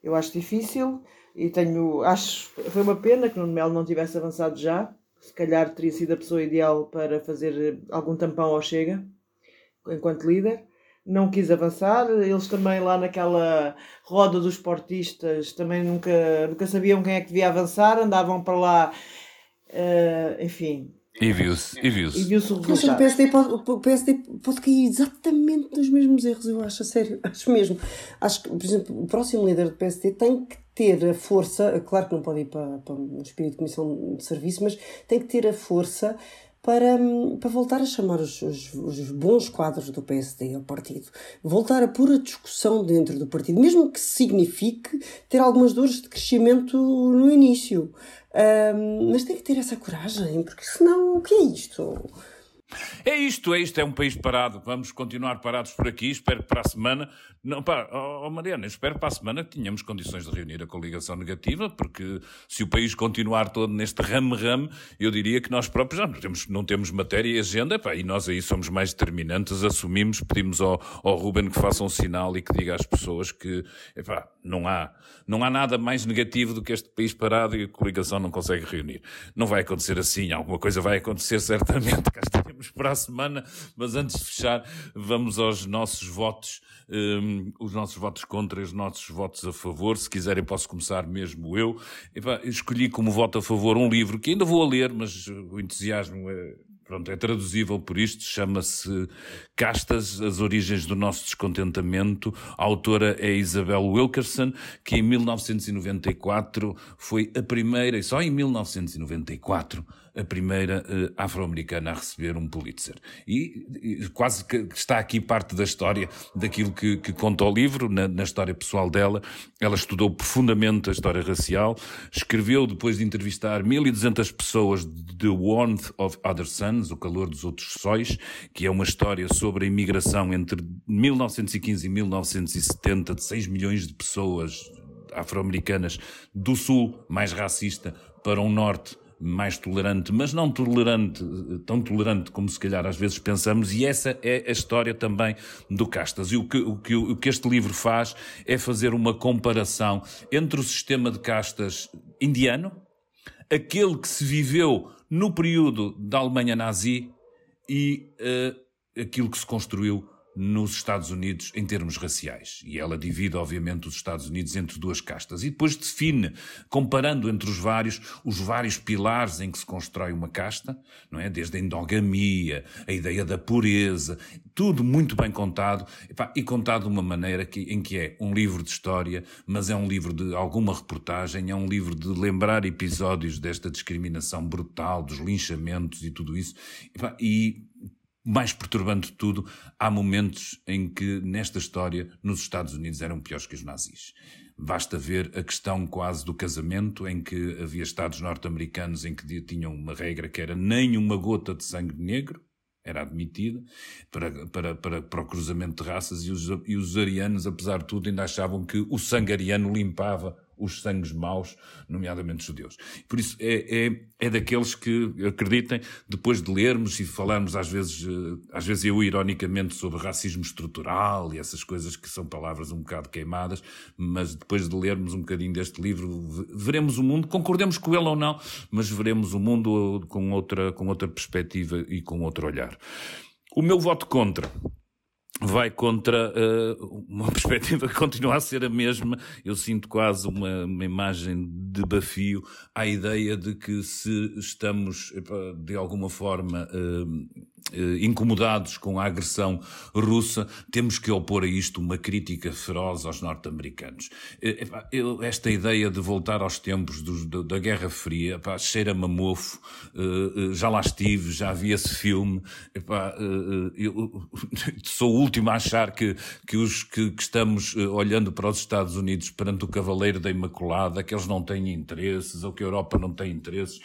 Eu acho difícil e tenho. Acho. Foi uma pena que o Nuno Melo não tivesse avançado já. Se calhar teria sido a pessoa ideal para fazer algum tampão ao Chega, enquanto líder. Não quis avançar. Eles também lá naquela roda dos portistas também nunca, nunca sabiam quem é que devia avançar, andavam para lá. Uh, enfim, e viu-se, e viu-se. E viu-se o resultado. O PSD, pode, o PSD pode cair exatamente nos mesmos erros, eu acho, a sério, acho mesmo. Acho que, por exemplo, o próximo líder do PSD tem que ter a força, claro que não pode ir para, para um espírito de comissão de serviço, mas tem que ter a força para, para voltar a chamar os, os, os, bons quadros do PSD ao partido, voltar a pôr a discussão dentro do partido, mesmo que signifique ter algumas dores de crescimento no início. Um, mas tem que ter essa coragem, porque senão o que é isto? É isto, é isto, é um país parado. Vamos continuar parados por aqui. Espero que para a semana. Não, pá, oh, Mariana, espero para a semana que tenhamos condições de reunir a coligação negativa, porque se o país continuar todo neste rame-rame, eu diria que nós próprios já não temos, não temos matéria e agenda, pá, e nós aí somos mais determinantes, assumimos, pedimos ao, ao Ruben que faça um sinal e que diga às pessoas que epá, não, há, não há nada mais negativo do que este país parado e a coligação não consegue reunir. Não vai acontecer assim, alguma coisa vai acontecer certamente, cá estaremos para a semana, mas antes de fechar, vamos aos nossos votos, um, os nossos votos contra e os nossos votos a favor. Se quiserem, posso começar mesmo eu. Escolhi como voto a favor um livro que ainda vou a ler, mas o entusiasmo é, pronto, é traduzível por isto, chama-se Castas, as origens do nosso descontentamento. A autora é Isabel Wilkerson, que em 1994 foi a primeira, e só em 1994, a primeira uh, afro-americana a receber um Pulitzer. E, e, quase que está aqui parte da história daquilo que, que conta o livro, na, na, história pessoal dela. Ela estudou profundamente a história racial, escreveu, depois de entrevistar 1.200 pessoas, The Warmth of Other Suns, O Calor dos Outros Sóis, que é uma história sobre a imigração entre 1915 e 1970 de 6 milhões de pessoas afro-americanas do sul, mais racista, para um norte mais tolerante, mas não tolerante, tão tolerante como se calhar às vezes pensamos, e essa é a história também do Castas. E o que, o que, o que este livro faz é fazer uma comparação entre o sistema de castas indiano, aquele que se viveu no período da Alemanha nazi e uh, aquilo que se construiu nos Estados Unidos em termos raciais. E ela divide, obviamente, os Estados Unidos entre duas castas. E depois define, comparando entre os vários, os vários pilares em que se constrói uma casta, não é? Desde a endogamia, a ideia da pureza, tudo muito bem contado, e contado de uma maneira que, em que é um livro de história, mas é um livro de alguma reportagem, é um livro de lembrar episódios desta discriminação brutal, dos linchamentos e tudo isso. E mais perturbante de tudo, há momentos em que, nesta história, nos Estados Unidos eram piores que os nazis. Basta ver a questão quase do casamento, em que havia Estados norte-americanos em que tinham uma regra que era nem uma gota de sangue negro, era admitida, para, para, para, para o cruzamento de raças, e os, e os arianos, apesar de tudo, ainda achavam que o sangue ariano limpava os sangues maus, nomeadamente judeus. Por isso, é, é, é daqueles que, acreditem, depois de lermos e falarmos às vezes, eh, às vezes eu ironicamente sobre racismo estrutural e essas coisas que são palavras um bocado queimadas, mas depois de lermos um bocadinho deste livro, veremos o mundo, concordemos com ele ou não, mas veremos o mundo com outra, com outra perspectiva e com outro olhar. O meu voto contra vai contra uh, uma perspectiva que continua a ser a mesma. Eu sinto quase uma, uma imagem de bafio à ideia de que se estamos, de alguma forma, uh, incomodados com a agressão russa, temos que opor a isto uma crítica feroz aos norte-americanos. Eh, esta ideia de voltar aos tempos do, da Guerra Fria, cheira-me a mofo, eh, já lá estive, já vi esse filme, eu sou o último a achar que, que os que, que estamos olhando para os Estados Unidos perante o Cavaleiro da Imaculada, que eles não têm interesses, ou que a Europa não tem interesses,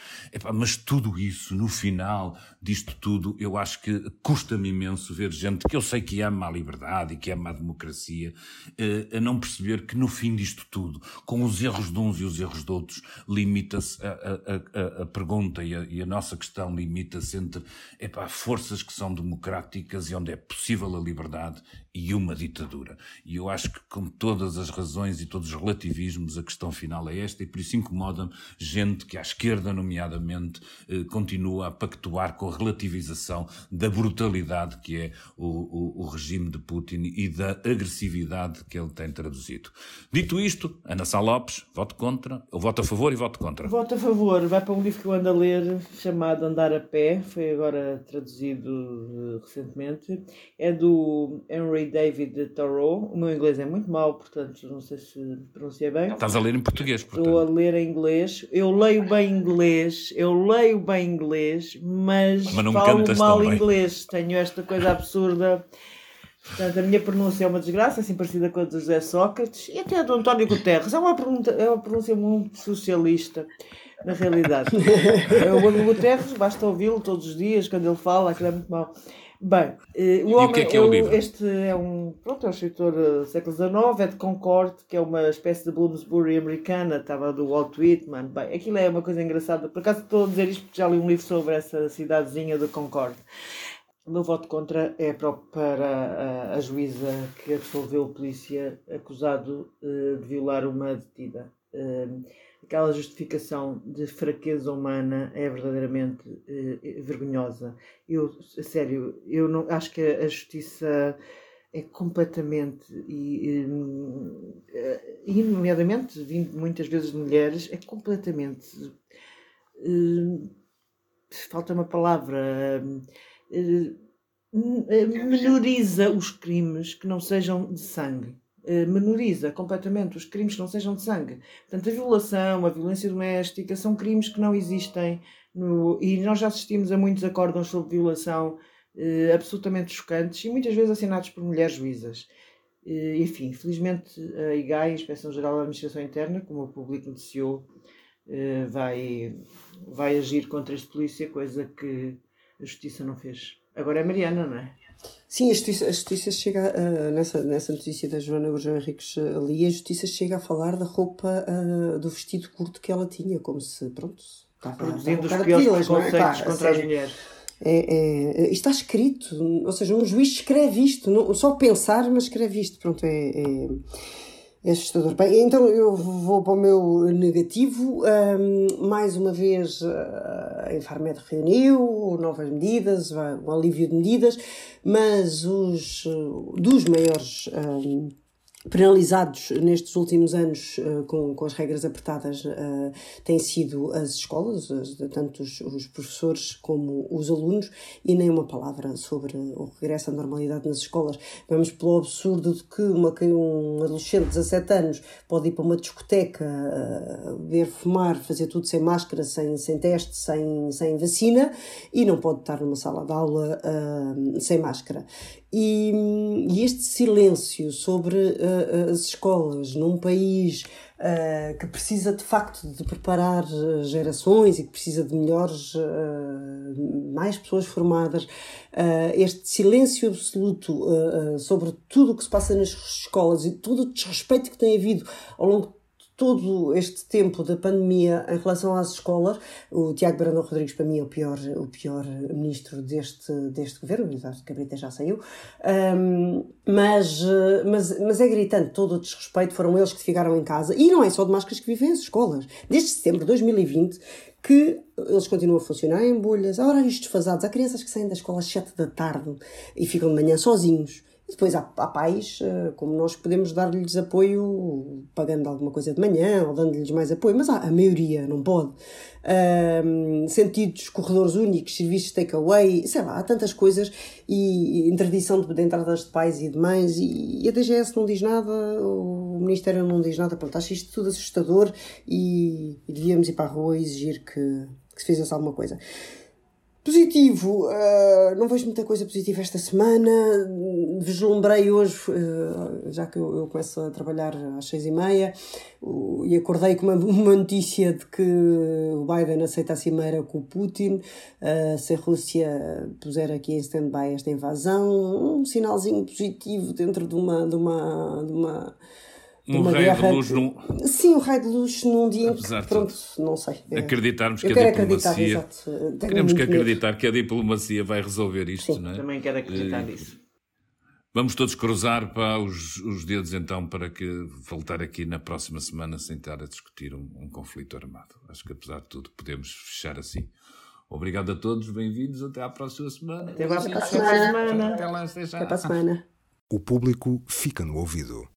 mas tudo isso, no final disto tudo, eu acho acho que custa-me imenso ver gente que eu sei que ama a liberdade e que ama a democracia, uh, a não perceber que no fim disto tudo, com os erros de uns e os erros de outros, limita-se a, a, a, a, pergunta e a, e nossa questão limita-se entre epá, forças que são democráticas e onde é possível a liberdade e uma ditadura. E eu acho que, com todas as razões e todos os relativismos, a questão final é esta, e por isso incomoda-me gente que, à esquerda, nomeadamente, eh, continua a pactuar com a relativização da brutalidade que é o, o, o, regime de Putin e da agressividade que ele tem traduzido. Dito isto, Ana Sá Lopes, voto contra, ou voto a favor e voto contra? Voto a favor. Vai para um livro que eu ando a ler, chamado Andar a Pé, foi agora traduzido uh, recentemente. É do Henry David Thoreau. O meu inglês é muito mau, portanto não sei se pronunciei bem. Estás a ler em português, portanto. Estou a ler em inglês. Eu leio bem inglês, eu leio bem inglês, mas, mas falo mal inglês. Tenho esta coisa absurda. Portanto, a minha pronúncia é uma desgraça, assim parecida com a do José Sócrates e até a do António Guterres. É uma, pergunta, é uma pronúncia muito socialista, na realidade. o António Guterres, basta ouvi-lo todos os dias, quando ele fala, aquilo é muito mau. Bem, eh, o, homem, o que é que é o, livro? Este é um, pronto, é um escritor do século XIX, é de Concord, que é uma espécie de Bloomsbury americana, estava do Walt Whitman. Bem, aquilo é uma coisa engraçada. Por acaso estou a dizer isto porque já li um livro sobre essa cidadezinha de Concord. O meu voto contra é para, a, juíza que absolveu o polícia acusado uh, de violar uma detida. Aquela justificação de fraqueza humana é verdadeiramente uh, vergonhosa. Eu, a sério, eu não acho que a, justiça é completamente e, e nomeadamente vindo muitas vezes de mulheres é completamente uh, falta uma palavra uh, menoriza os crimes que não sejam de sangue eh, menoriza completamente os crimes que não sejam de sangue. Portanto, a violação, a violência doméstica são crimes que não existem no... e nós já assistimos a muitos acórdãos sobre violação eh, absolutamente chocantes e muitas vezes assinados por mulheres juízas. Eh, enfim, felizmente a IGAI, a Inspeção Geral da Administração Interna, como o público noticiou, eh, vai, vai agir contra este polícia, coisa que a Justiça não fez. Agora é Mariana, não é? Sim, a justiça, a justiça chega, uh, nessa, nessa notícia da Joana Gurjão Henriques ali, a justiça chega a falar da roupa, uh, do vestido curto que ela tinha, como se, pronto, Está a- Produzindo os piores não é? contra as sério. mulheres. É, é, isto está escrito, ou seja, um juiz escreve isto, não, só pensar, mas escreve isto. Pronto, é, é, é assustador. Bem, então eu vou para o meu negativo. Ahm, mais uma vez, ah, a Infarmed reuniu novas medidas, vai- um alívio de medidas, mas os ah, dos maiores. ahm, penalizados nestes últimos anos eh, com, com as regras apertadas eh, têm sido as escolas, as- tanto os, os professores como os alunos, e nem uma palavra sobre o regresso à normalidade nas escolas. Vamos pelo absurdo de que uma, um adolescente de 17 anos pode ir para uma discoteca, eh, ver fumar, fazer tudo sem máscara, sem, sem teste, sem, sem vacina, e não pode estar numa sala de aula sem máscara. E, e este silêncio sobre eh, as escolas num país eh, que precisa de facto de preparar gerações e que precisa de melhores, eh, mais pessoas formadas, este silêncio absoluto sobre tudo o que se passa nas escolas e todo o desrespeito que tem havido ao longo todo este tempo da pandemia em relação às escolas, o Tiago Brandão Rodrigues para mim é o pior, o pior ministro deste, deste governo, o Cabrita já saiu, Ahm, mas, eh, mas, mas é gritante todo o desrespeito, foram eles que ficaram em casa, e não é só de máscaras que vivem as escolas, desde setembro de 2020 que eles continuam a funcionar em bolhas, há horários desfasados, há crianças que saem da escola às 7 da tarde e ficam de manhã sozinhos. Depois há, há pais, eh, como nós, podemos dar-lhes apoio pagando alguma coisa de manhã ou dando-lhes mais apoio, mas há, a maioria não pode. Ahm, sentidos, corredores únicos, serviços de takeaway, sei lá, há tantas coisas e interdição de, de entradas de pais e de mães e, e a DGS não diz nada, o Ministério não diz nada, pronto, acho isto tudo assustador e, e devíamos ir para a rua e exigir que, que se fizesse alguma coisa. Positivo, ah, não vejo muita coisa positiva esta semana. Vislumbrei hoje, ah, já que eu, eu começo a trabalhar às seis e meia, o- e acordei com uma, uma notícia de que o Biden aceita a cimeira com o Putin, ah, se a Rússia puser aqui em stand-by esta invasão, um sinalzinho positivo dentro de uma. De uma, de uma Um uma raio guerra de luz que- num. Sim, um raio de luz num dia em Apesar que, de pronto, não sei. É- Acreditarmos que a acreditar, diplomacia. Tenho Queremos que muito medo. acreditar que a diplomacia vai resolver isto, Sim. não é? Também quero acreditar Eh, nisso. Vamos todos cruzar para os, os dedos então para que voltar aqui na próxima semana sem estar a discutir um, um conflito armado. Acho que apesar de tudo podemos fechar assim. Obrigado a todos, bem-vindos, até à próxima semana. Até à próxima semana. semana. Até lá, até já. Até para a semana. O público fica no ouvido.